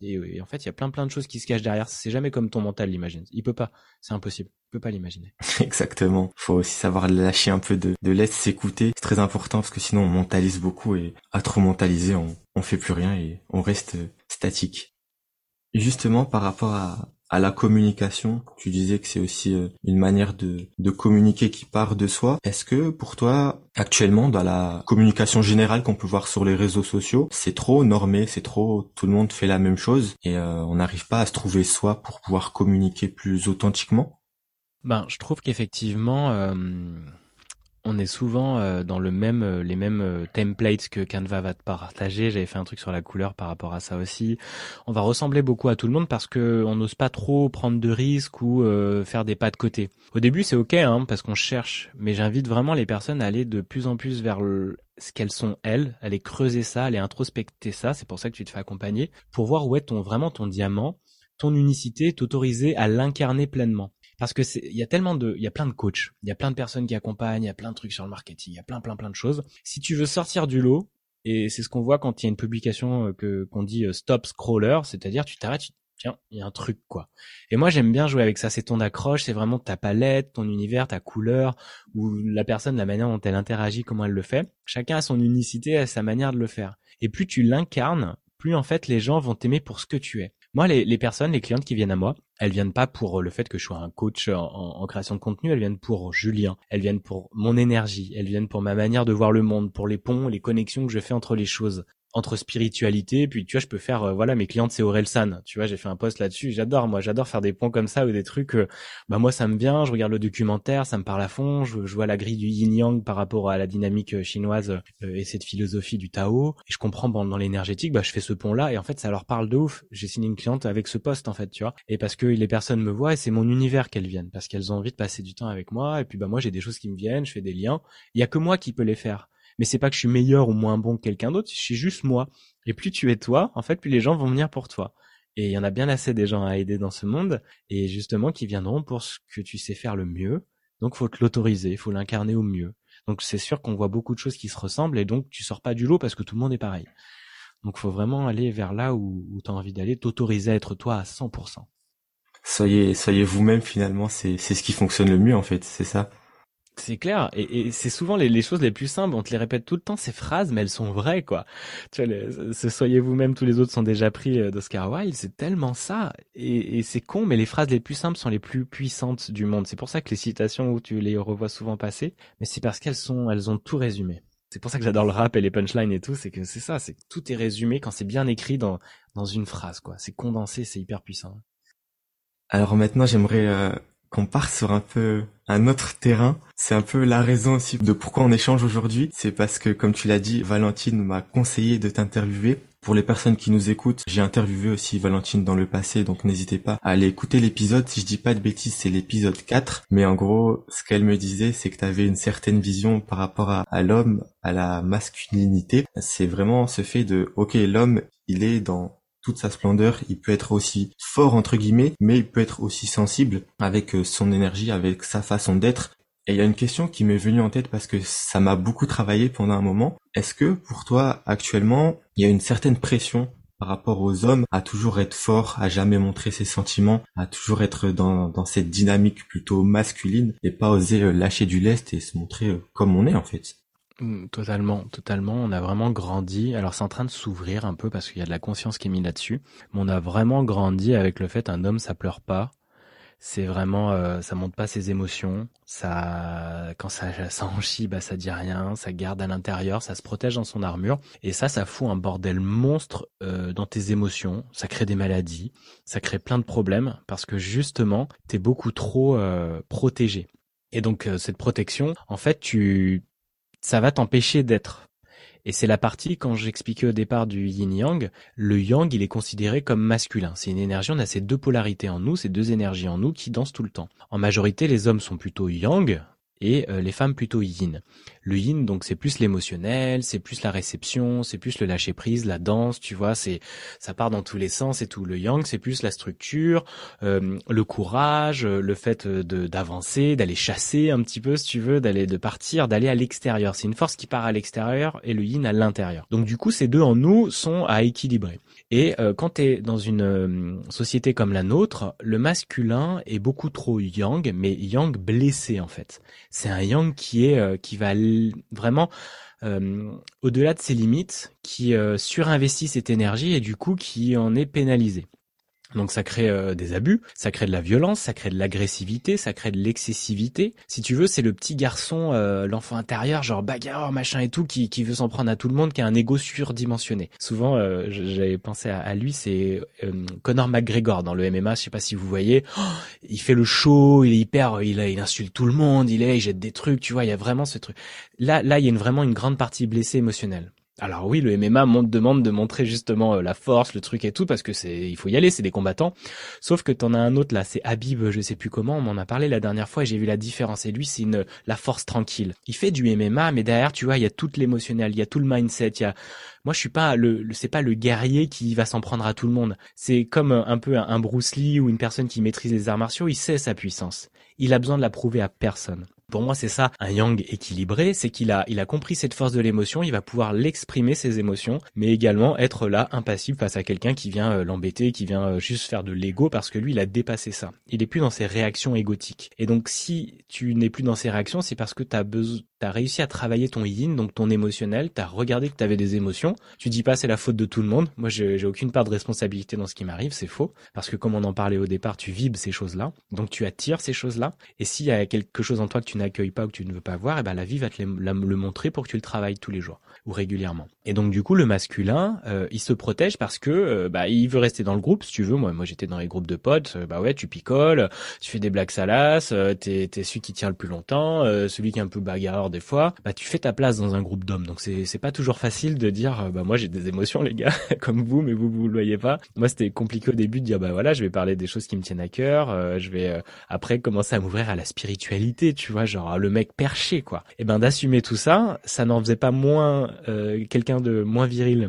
Speaker 2: et, en fait, il y a plein plein de choses qui se cachent derrière. C'est jamais comme ton mental l'imagine. Il peut pas. C'est impossible. Il peut pas l'imaginer.
Speaker 1: Exactement. Faut aussi savoir lâcher un peu de, de laisser s'écouter. C'est très important parce que sinon on mentalise beaucoup et à trop mentaliser, on, on fait plus rien et on reste statique. Justement, par rapport à, à la communication. Tu disais que c'est aussi euh, une manière de, de communiquer qui part de soi. Est-ce que pour toi, actuellement, dans la communication générale qu'on peut voir sur les réseaux sociaux, c'est trop normé, c'est trop, tout le monde fait la même chose et euh, on n'arrive pas à se trouver soi pour pouvoir communiquer plus authentiquement?
Speaker 2: Ben, je trouve qu'effectivement, euh, on est souvent euh, dans euh, les mêmes euh, templates que Canva va te partager. J'avais fait un truc sur la couleur par rapport à ça aussi. On va ressembler beaucoup à tout le monde parce que on n'ose pas trop prendre de risques ou faire des pas de côté. Au début, c'est ok, hein, parce qu'on cherche, mais j'invite vraiment les personnes à aller de plus en plus vers ce qu'elles sont elles, aller creuser ça, aller introspecter ça. C'est pour ça que tu te fais accompagner pour voir où est ton vraiment ton diamant, ton unicité, t'autoriser à l'incarner pleinement parce que c'est il y a tellement de il y a plein de coachs, il y a plein de personnes qui accompagnent, il y a plein de trucs sur le marketing, il y a plein plein plein de choses. Si tu veux sortir du lot et c'est ce qu'on voit quand il y a une publication euh, que qu'on dit euh, stop scroller, c'est-à-dire tu t'arrêtes, tiens, il y a un truc quoi. Et moi j'aime bien jouer avec ça, c'est ton accroche, c'est vraiment ta palette, ton univers, ta couleur ou la personne la manière dont elle interagit, comment elle le fait. Chacun a son unicité, a sa manière de le faire. Et plus tu l'incarnes, plus en fait les gens vont t'aimer pour ce que tu es. Moi, les, personnes, les clientes qui viennent à moi, elles viennent pas pour le fait que je sois un coach en, en, création de contenu, elles viennent pour Julien, elles viennent pour mon énergie, elles viennent pour ma manière de voir le monde, pour les ponts, les connexions que je fais entre les choses entre spiritualité puis tu vois je peux faire euh, voilà mes clientes c'est San. Tu vois j'ai fait un post là-dessus j'adore moi j'adore faire des ponts comme ça ou des trucs euh, bah moi ça me vient je regarde le documentaire ça me parle à fond je, vois la grille du yin yang par rapport à la dynamique euh, chinoise et cette philosophie du Tao. Et je comprends bon, dans l'énergétique bah je fais ce pont là et en fait ça leur parle de ouf. J'ai signé une cliente avec ce poste en fait tu vois. Et parce que les personnes me voient et c'est mon univers qu'elles viennent parce qu'elles ont envie de passer du temps avec moi. Et puis bah moi j'ai des choses qui me viennent je fais des liens. Il y a que moi qui peux les faire mais c'est pas que je suis meilleur ou moins bon que quelqu'un d'autre, je suis juste moi. Et plus tu es toi, en fait, plus les gens vont venir pour toi. Et il y en a bien assez des gens à aider dans ce monde, et justement qui viendront pour ce que tu sais faire le mieux. Donc faut te l'autoriser, faut l'incarner au mieux. Donc c'est sûr qu'on voit beaucoup de choses qui se ressemblent, et donc tu sors pas du lot parce que tout le monde est pareil. Donc faut vraiment aller vers là où, où tu as envie d'aller, t'autoriser à être toi à 100%.
Speaker 1: Soyez, soyez vous-même finalement, c'est, c'est ce qui fonctionne le mieux en fait, c'est ça.
Speaker 2: C'est clair, et, c'est souvent les, choses les plus simples. On te les répète tout le temps ces phrases, mais elles sont vraies, quoi. Tu vois, ce soyez vous-même, tous les autres sont déjà pris euh, d'Oscar Wilde. C'est tellement ça, et, c'est con, mais les phrases les plus simples sont les plus puissantes du monde. C'est pour ça que les citations où tu les revois souvent passer, mais c'est parce qu'elles sont, elles ont tout résumé. C'est pour ça que j'adore le rap et les punchlines et tout, c'est que c'est ça, c'est que tout est résumé quand c'est bien écrit dans dans une phrase, quoi. C'est condensé, c'est hyper puissant.
Speaker 1: Alors maintenant, j'aimerais euh, qu'on part sur un peu un autre terrain. C'est un peu la raison aussi de pourquoi on échange aujourd'hui. C'est parce que, comme tu l'as dit, Valentine m'a conseillé de t'interviewer. Pour les personnes qui nous écoutent, j'ai interviewé aussi Valentine dans le passé, donc n'hésitez pas à aller écouter l'épisode. Si je dis pas de bêtises, c'est l'épisode 4. Mais en gros, ce qu'elle me disait, c'est que tu avais une certaine vision par rapport à, à l'homme, à la masculinité. C'est vraiment ce fait de, ok, l'homme, il est dans toute sa splendeur, il peut être aussi fort entre guillemets, mais il peut être aussi sensible avec euh, son énergie, avec sa façon d'être. Et il y a une question qui m'est venue en tête parce que ça m'a beaucoup travaillé pendant un moment. Est-ce que pour toi actuellement, il y a une certaine pression par rapport aux hommes à toujours être fort, à jamais montrer ses sentiments, à toujours être dans, dans cette dynamique plutôt masculine et pas oser euh, lâcher du lest et se montrer euh, comme on est en fait?
Speaker 2: Mmh, totalement, totalement. On a vraiment grandi. Alors c'est en train de s'ouvrir un peu parce qu'il y a de la conscience qui est mise là-dessus. Mais on a vraiment grandi avec le fait un homme ça pleure pas. C'est vraiment, euh, ça monte pas ses émotions. Ça, quand ça, ça en chie, bah ça dit rien. Ça garde à l'intérieur, ça se protège dans son armure. Et ça, ça fout un bordel monstre euh, dans tes émotions. Ça crée des maladies. Ça crée plein de problèmes parce que justement, t'es beaucoup trop euh, protégé. Et donc euh, cette protection, en fait, tu ça va t'empêcher d'être. Et c'est la partie, quand j'expliquais au départ du yin-yang, le yang, il est considéré comme masculin. C'est une énergie, on a ces deux polarités en nous, ces deux énergies en nous qui dansent tout le temps. En majorité, les hommes sont plutôt yang, et euh, les femmes plutôt yin. Le yin donc c'est plus l'émotionnel, c'est plus la réception, c'est plus le lâcher prise, la danse, tu vois, c'est ça part dans tous les sens et tout. Le yang c'est plus la structure, euh, le courage, le fait de d'avancer, d'aller chasser un petit peu si tu veux, d'aller de partir, d'aller à l'extérieur. C'est une force qui part à l'extérieur et le yin à l'intérieur. Donc du coup ces deux en nous sont à équilibrer. Et euh, quand tu dans une euh, société comme la nôtre, le masculin est beaucoup trop yang, mais yang blessé en fait. C'est un yang qui est euh, qui va vraiment au-delà de ses limites, qui surinvestit cette énergie et du coup qui en est pénalisé. Donc ça crée euh, des abus, ça crée de la violence, ça crée de l'agressivité, ça crée de l'excessivité. Si tu veux, c'est le petit garçon, euh, l'enfant intérieur, genre bagarre, machin et tout, qui, qui veut s'en prendre à tout le monde, qui a un ego surdimensionné. Souvent, euh, j'avais pensé à, lui, c'est Conor McGregor dans le MMA, je sais pas si vous voyez. Oh, il fait le show, il est hyper, il, il insulte tout le monde, il est, il jette des trucs, tu vois, il y a vraiment ce truc. Là, là, il y a vraiment une grande partie blessée émotionnelle. Alors oui, le MMA demande de montrer justement euh, la force, le truc et tout, parce que c'est, il faut y aller, c'est des combattants. Sauf que t'en as un autre là, c'est Habib, je sais plus comment, on m'en a parlé la dernière fois et j'ai vu la différence. Et lui, c'est une la force tranquille. Il fait du MMA, mais derrière, tu vois, il y a tout l'émotionnel, il y a tout le mindset, il y a. Moi, je suis pas le, c'est pas le guerrier qui va s'en prendre à tout le monde. C'est comme un peu un Bruce Lee ou une personne qui maîtrise les arts martiaux, il sait sa puissance. Il a besoin de la prouver à personne. Pour moi, c'est ça, un yang équilibré, c'est qu'il a, il a compris cette force de l'émotion, il va pouvoir l'exprimer ses émotions, mais également être là, impassible face à quelqu'un qui vient euh, l'embêter, qui vient euh, juste faire de l'ego parce que lui, il a dépassé ça. Il est plus dans ses réactions égotiques. Et donc, si tu n'es plus dans ces réactions, c'est parce que tu as besoin, t'as réussi à travailler ton yin, donc ton émotionnel, t'as regardé que t'avais des émotions. Tu dis pas c'est la faute de tout le monde. Moi, j'ai aucune part de responsabilité dans ce qui m'arrive, c'est faux. Parce que comme on en parlait au départ, tu vibres ces choses-là. Donc tu attires ces choses-là. Et s'il y a quelque chose en toi que tu n'accueilles pas ou que tu ne veux pas voir, et eh ben la vie va te le, montrer pour que tu le travailles tous les jours ou régulièrement. Et donc du coup, le masculin, euh, il se protège parce que euh, bah il veut rester dans le groupe, si tu veux. Moi, moi j'étais dans les groupes de potes. Euh, bah ouais, tu picoles, tu fais des blagues salaces, t'es es celui qui tient le plus longtemps, celui qui est un peu bagarreur des fois. Bah tu fais ta place dans un groupe d'hommes. Donc c'est c'est pas toujours facile de dire bah moi j'ai des émotions les gars comme vous, mais vous vous le voyez pas. Moi c'était compliqué au début de dire bah voilà, je vais parler des choses qui me tiennent à cœur. je vais après commencer à m'ouvrir à la spiritualité, tu vois, genre le mec perché quoi. Et ben d'assumer tout ça, ça n'en faisait pas moins euh, de moins viril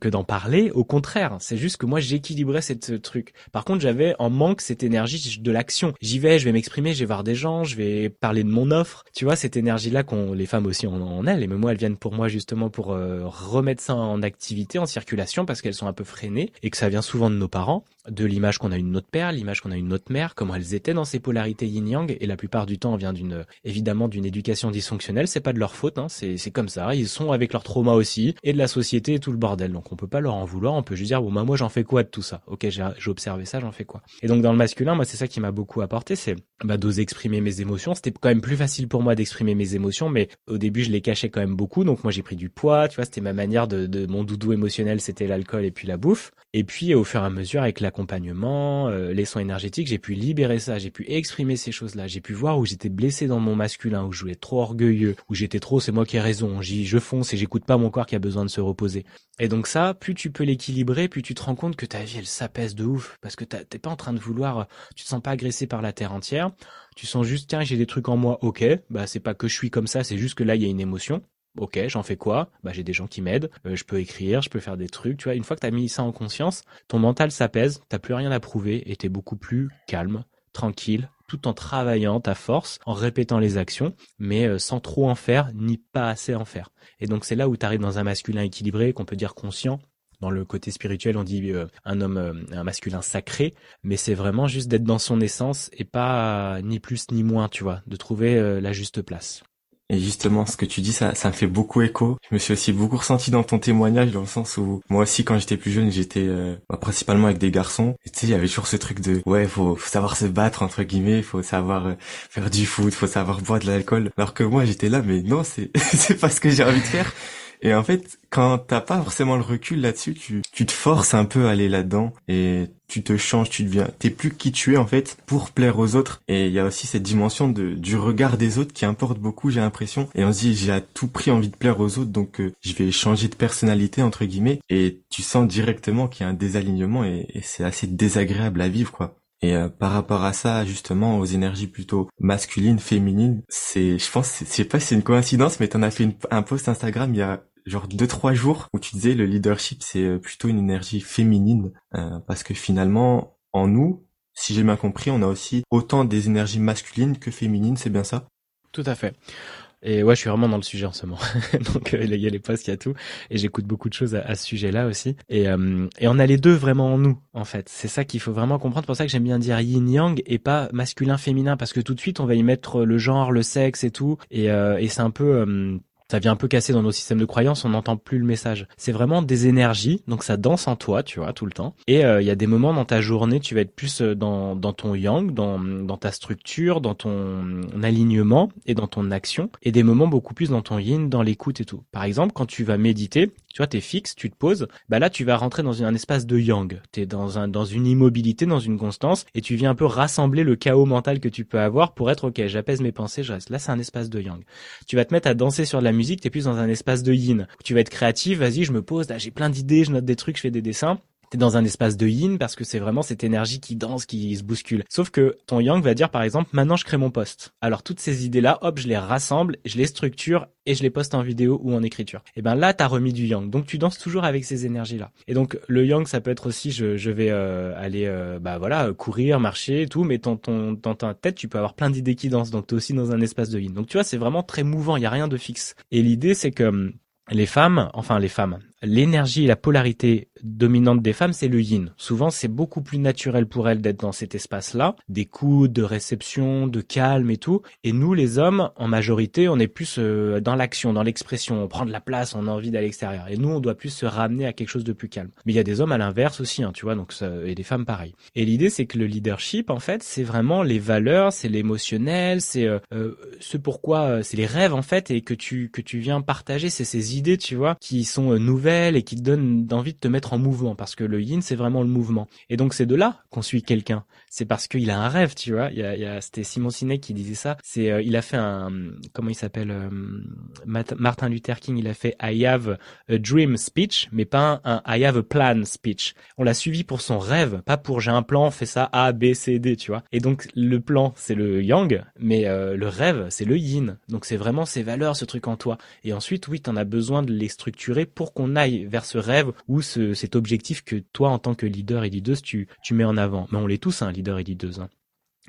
Speaker 2: que d'en parler. Au contraire, c'est juste que moi j'équilibrais cette truc. Par contre, j'avais en manque cette énergie de l'action. J'y vais, je vais m'exprimer, je vais voir des gens, je vais parler de mon offre. Tu vois cette énergie-là qu'on les femmes aussi en, en elles. Et même moi, elles viennent pour moi justement pour euh, remettre ça en activité, en circulation, parce qu'elles sont un peu freinées et que ça vient souvent de nos parents, de l'image qu'on a une notre père, l'image qu'on a une notre mère, comment elles étaient dans ces polarités yin-yang. Et la plupart du temps, on vient d'une évidemment d'une éducation dysfonctionnelle. C'est pas de leur faute, hein. c'est c'est comme ça. Ils sont avec leur trauma aussi et de la société et tout le bordel. Donc on peut pas leur en vouloir, on peut juste dire bon bah moi j'en fais quoi de tout ça? Ok, j'ai observé ça, j'en fais quoi? Et donc dans le masculin, moi c'est ça qui m'a beaucoup apporté, c'est bah d'oser exprimer mes émotions. C'était quand même plus facile pour moi d'exprimer mes émotions, mais au début je les cachais quand même beaucoup. Donc moi j'ai pris du poids, tu vois, c'était ma manière de, de mon doudou émotionnel, c'était l'alcool et puis la bouffe. Et puis au fur et à mesure avec l'accompagnement, euh, les soins énergétiques, j'ai pu libérer ça, j'ai pu exprimer ces choses-là, j'ai pu voir où j'étais blessé dans mon masculin, où je voulais être trop orgueilleux, où j'étais trop c'est moi qui ai raison, j'y je fonce et j'écoute pas mon corps qui a besoin de se reposer. Et donc ça, plus tu peux l'équilibrer, plus tu te rends compte que ta vie elle s'apaise de ouf parce que t'es pas en train de vouloir, tu te sens pas agressé par la terre entière, tu sens juste tiens j'ai des trucs en moi, ok, bah c'est pas que je suis comme ça, c'est juste que là il y a une émotion. Ok, j'en fais quoi? Bah j'ai des gens qui m'aident, euh, je peux écrire, je peux faire des trucs, tu vois. Une fois que t'as mis ça en conscience, ton mental s'apaise, t'as plus rien à prouver et t'es beaucoup plus calme, tranquille, tout en travaillant ta force, en répétant les actions, mais euh, sans trop en faire ni pas assez en faire. Et donc c'est là où tu arrives dans un masculin équilibré qu'on peut dire conscient. Dans le côté spirituel, on dit euh, un homme, un masculin sacré, mais c'est vraiment juste d'être dans son essence et pas ni plus ni moins, tu vois, de trouver la juste place.
Speaker 1: Et justement, ce que tu dis, ça, ça me fait beaucoup écho. Je me suis aussi beaucoup ressenti dans ton témoignage, dans le sens où moi aussi, quand j'étais plus jeune, j'étais euh, bah, principalement avec des garçons. Et tu sais, il y avait toujours ce truc de ouais, faut, faut savoir se battre entre guillemets, faut savoir euh, faire du foot, faut savoir boire de l'alcool. Alors que moi, j'étais là, mais non, c'est c'est pas ce que j'ai envie de faire. Et en fait, quand t'as pas forcément le recul là-dessus, tu, tu te forces un peu à aller là-dedans et tu te changes, tu deviens, t'es plus qui tu es en fait pour plaire aux autres. Et il y a aussi cette dimension de du regard des autres qui importe beaucoup, j'ai l'impression. Et on se dit j'ai à tout prix envie de plaire aux autres, donc euh, je vais changer de personnalité entre guillemets. Et tu sens directement qu'il y a un désalignement et, c'est assez désagréable à vivre quoi. Et euh, par rapport à ça, justement, aux énergies plutôt masculines, féminines, c'est, je pense, je sais pas si c'est une coïncidence, mais t'en as fait un post Instagram il y a genre deux trois jours où tu disais le leadership c'est euh, plutôt une énergie féminine euh, parce que finalement en nous si j'ai bien compris on a aussi autant des énergies masculines que féminines c'est bien ça?
Speaker 2: Tout à fait et ouais, je suis vraiment dans le sujet en ce moment. Donc euh, il y a les posts, il y a tout. Et j'écoute beaucoup de choses à, ce sujet-là aussi. Et, et on a les deux vraiment en nous, en fait. C'est ça qu'il faut vraiment comprendre. Pour ça que j'aime bien dire yin-yang et pas masculin-féminin. Parce que tout de suite, on va y mettre le genre, le sexe et tout. Et, et c'est un peu ça vient un peu casser dans nos systèmes de croyance, on n'entend plus le message. C'est vraiment des énergies, donc ça danse en toi, tu vois, tout le temps. Et euh, il y a des moments dans ta journée, tu vas être plus euh, dans, dans ton yang, dans, dans ta structure, dans ton alignement et dans ton action, et des moments beaucoup plus dans ton yin, dans l'écoute et tout. Par exemple, quand tu vas méditer, tu vois, t'es fixe, tu te poses, bah là, tu vas rentrer dans un espace de yang. T'es dans un, dans une immobilité, dans une constance, et tu viens un peu rassembler le chaos mental que tu peux avoir pour être, ok, j'apaise mes pensées, je reste. Là, c'est un espace de yang. Tu vas te mettre à danser sur la musique, t'es plus dans un espace de yin. Tu vas être créatif, vas-y, je me pose, j'ai plein d'idées, je note des trucs, je fais des dessins dans un espace de yin parce que c'est vraiment cette énergie qui danse, qui se bouscule. Sauf que ton yang va dire par exemple, maintenant je crée mon poste. Alors toutes ces idées-là, hop, je les rassemble, je les structure et je les poste en vidéo ou en écriture. Et ben là, t'as remis du yang. Donc tu danses toujours avec ces énergies-là. Et donc le yang, ça peut être aussi, je, vais euh, aller, euh, bah voilà, courir, marcher, tout. Mais ton dans ta tête, tu peux avoir plein d'idées qui dansent. Donc t'es aussi dans un espace de yin. Donc tu vois, c'est vraiment très mouvant. Il y a rien de fixe. Et l'idée, c'est que hum, les femmes, enfin les femmes, l'énergie et la polarité dominante des femmes, c'est le yin. Souvent, c'est beaucoup plus naturel pour elles d'être dans cet espace-là, d'écoute, de réception, de calme et tout. Et nous, les hommes, en majorité, on est plus euh, dans l'action, dans l'expression. On prend de la place, on a envie d'aller l'extérieur. Et nous, on doit plus se ramener à quelque chose de plus calme. Mais il y a des hommes à l'inverse aussi, hein, tu vois, donc et des femmes pareil. Et l'idée, c'est que le leadership, en fait, c'est vraiment les valeurs, c'est l'émotionnel, c'est euh, euh ce pourquoi, euh, c'est les rêves en fait, et que tu que tu viens partager, c'est ces idées, tu vois, qui sont nouvelles et qui te donne envie de te mettre en mouvement parce que le yin c'est vraiment le mouvement. Et donc c'est de là qu'on suit quelqu'un. C'est parce qu'il a un rêve, tu vois. Il y a, c'était Simon Sinek qui disait ça. C'est euh, il a fait un comment il s'appelle euh, Martin Luther King. Il a fait I have a dream speech, mais pas un, I have a plan speech. On l'a suivi pour son rêve, pas pour j'ai un plan, fais ça A B C D, tu vois. Et donc le plan c'est le yang, mais euh, le rêve c'est le yin. Donc c'est vraiment ces valeurs, ce truc en toi. Et ensuite oui, t'en as besoin de les structurer pour qu'on aille vers ce rêve ou ce, cet objectif que toi, en tant que leader et leaduse, tu, tu mets en avant. Mais on l'est tous, un hein, leader et leaduse. Hein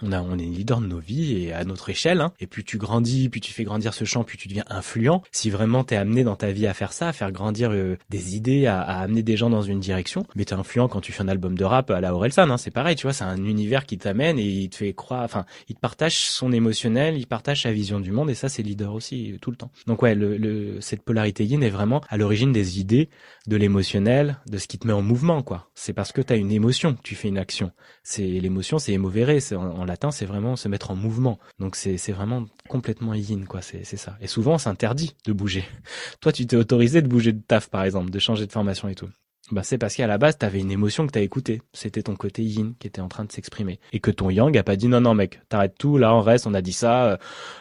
Speaker 2: on a on est leader de nos vies et à notre échelle hein. et plus tu grandis plus tu fais grandir ce champ plus tu deviens influent. Si vraiment t'es amené dans ta vie à faire ça à faire grandir euh, des idées à, amener des gens dans une direction mais t'es influent quand tu fais un album de rap à la Orelsan hein, c'est pareil tu vois c'est un univers qui t'amène et il te fait croire enfin il te partage son émotionnel il partage sa vision du monde et ça c'est leader aussi euh, tout le temps. Donc ouais le, cette polarité yin est vraiment à l'origine des idées de l'émotionnel de ce qui te met en mouvement quoi. C'est parce que t'as une émotion que tu fais une action. C'est l'émotion c'est émovere c'est latin, c'est vraiment se mettre en mouvement. Donc c'est vraiment complètement yin, quoi. C'est ça. Et souvent, c'est interdit de bouger. Toi, tu t'es autorisé de bouger de taf, par exemple, de changer de formation et tout. Bah, c'est parce qu'à la base, t'avais une émotion que t'as écoutée. C'était ton côté yin qui était en train de s'exprimer. Et que ton yang a pas dit non, non, mec, t'arrêtes tout, là, on reste, on a dit ça, euh,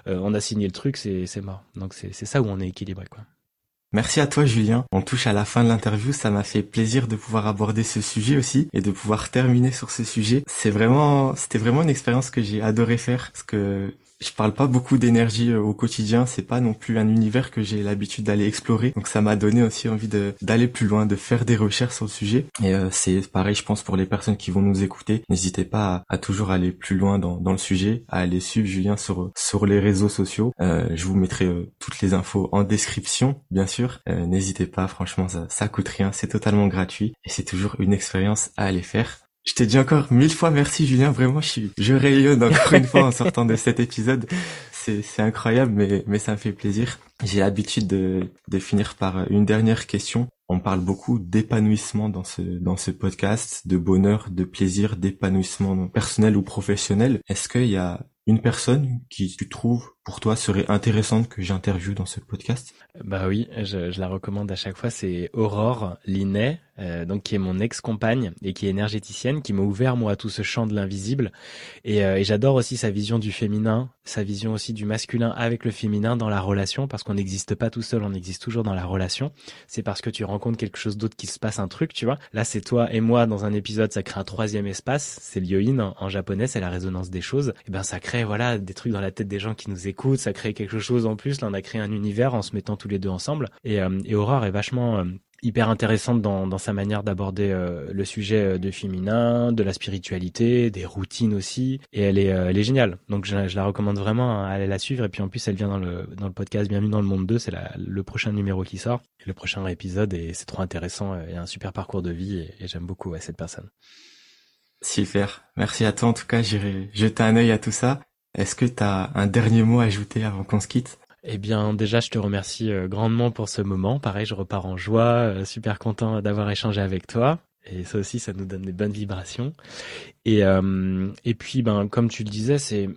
Speaker 2: euh, on a signé le truc, c'est mort. Donc c'est ça où on est équilibré, quoi.
Speaker 1: Merci à toi Julien. On touche à la fin de l'interview, ça m'a fait plaisir de pouvoir aborder ce sujet aussi et de pouvoir terminer sur ce sujet. C'est vraiment, c'était vraiment une expérience que j'ai adoré faire parce que je parle pas beaucoup d'énergie euh, au quotidien, c'est pas non plus un univers que j'ai l'habitude d'aller explorer. Donc ça m'a donné aussi envie d'aller plus loin, de faire des recherches sur le sujet. Et euh, c'est pareil, je pense pour les personnes qui vont nous écouter, n'hésitez pas à, toujours aller plus loin dans, le sujet, à aller suivre Julien sur sur les réseaux sociaux. Euh, je vous mettrai euh, toutes les infos en description, bien sûr. n'hésitez pas, franchement ça ça coûte rien, c'est totalement gratuit et c'est toujours une expérience à aller faire. Je te dis encore mille fois merci Julien, vraiment je suis, je rayonne encore une fois en sortant de cet épisode. C'est, c'est incroyable mais, mais ça me fait plaisir. J'ai l'habitude de, de finir par une dernière question. On parle beaucoup d'épanouissement dans ce, dans ce podcast, de bonheur, de plaisir, d'épanouissement personnel ou professionnel. Est-ce qu'il y a une personne qui tu trouves pour toi serait intéressante que j'interviewe dans ce podcast?
Speaker 2: Bah oui, je, je, la recommande à chaque fois. C'est Aurore Linet, euh, donc qui est mon ex-compagne et qui est énergéticienne, qui m'a ouvert moi à tout ce champ de l'invisible. Et, euh, et j'adore aussi sa vision du féminin, sa vision aussi du masculin avec le féminin dans la relation, parce qu'on n'existe pas tout seul, on existe toujours dans la relation. C'est parce que tu rencontres quelque chose d'autre qui se passe un truc, tu vois. Là, c'est toi et moi dans un épisode, ça crée un troisième espace. C'est l'yoin en, en, japonais, c'est la résonance des choses. Et ben ça crée voilà des trucs dans la tête des gens qui nous écoutent écoute, ça crée quelque chose en plus. Là, on a créé un univers en se mettant tous les deux ensemble. Et, euh, et Aurore est vachement euh, hyper intéressante dans, dans sa manière d'aborder euh, le sujet de féminin, de la spiritualité, des routines aussi. Et elle est, elle est géniale. Donc je, la recommande vraiment à aller la suivre. Et puis en plus, elle vient dans le, dans le podcast Bienvenue dans le monde 2. C'est le prochain numéro qui sort, le prochain épisode. Et c'est trop intéressant. Il y a un super parcours de vie et, j'aime beaucoup cette personne.
Speaker 1: Super. Merci à toi. En tout cas, j'irai jeter un œil à tout ça. Est-ce que tu as un dernier mot à ajouter avant qu'on se quitte?
Speaker 2: Eh bien, déjà, je te remercie euh, grandement pour ce moment. Pareil, je repars en joie, euh, super content d'avoir échangé avec toi. Et ça aussi, ça nous donne des bonnes vibrations. Et, euh, et puis, ben, comme tu le disais, c'est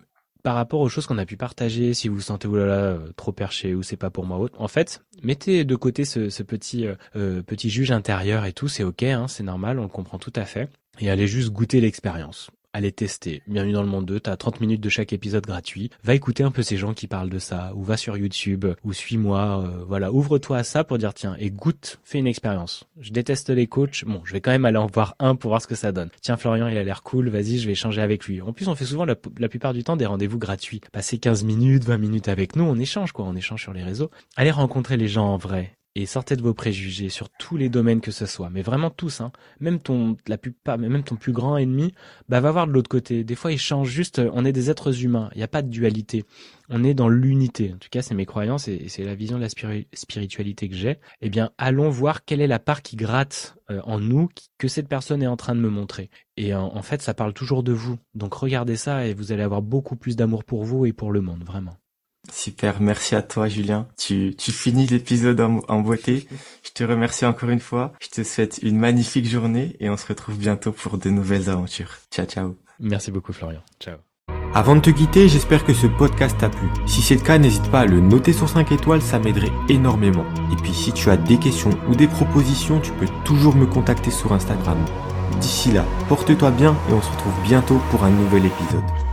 Speaker 2: par rapport aux choses qu'on a pu partager, si vous vous sentez oulala trop perché ou c'est pas pour moi en fait, mettez de côté ce, ce petit euh, petit juge intérieur et tout, c'est ok, hein, c'est normal, on le comprend tout à fait, et allez juste goûter l'expérience allez tester. Bienvenue dans le monde 2, t'as 30 minutes de chaque épisode gratuit. Va écouter un peu ces gens qui parlent de ça, ou va sur YouTube, ou suis-moi, euh, voilà, ouvre-toi à ça pour dire tiens, et goûte, fais une expérience. Je déteste les coachs, bon, je vais quand même aller en voir un pour voir ce que ça donne. Tiens, Florian, il a l'air cool, vas-y, je vais échanger avec lui. En plus, on fait souvent la, la plupart du temps des rendez-vous gratuits. Passer 15 minutes, 20 minutes avec nous, on échange quoi, on échange sur les réseaux. Allez rencontrer les gens en vrai, et sortez de vos préjugés sur tous les domaines que ce soit, mais vraiment tous, hein. Même ton, la plupart, même ton plus grand ennemi, bah va voir de l'autre côté. Des fois, il change juste. On est des êtres humains. Il n'y a pas de dualité. On est dans l'unité. En tout cas, c'est mes croyances et c'est la vision de la spiritualité que j'ai. Eh bien, allons voir quelle est la part qui gratte euh, en nous que cette personne est en train de me montrer. Et en fait, ça parle toujours de vous. Donc regardez ça et vous allez avoir beaucoup plus d'amour pour vous et pour le monde, vraiment.
Speaker 1: Super, merci à toi Julien. Tu, tu finis l'épisode en, beauté. Je te remercie encore une fois. Je te souhaite une magnifique journée et on se retrouve bientôt pour de nouvelles aventures. Ciao ciao.
Speaker 2: Merci beaucoup Florian. Ciao.
Speaker 1: Avant de te quitter, j'espère que ce podcast t'a plu. Si c'est le cas, n'hésite pas à le noter sur 5 étoiles, ça m'aiderait énormément. Et puis si tu as des questions ou des propositions, tu peux toujours me contacter sur Instagram. D'ici là, porte-toi bien et on se retrouve bientôt pour un nouvel épisode.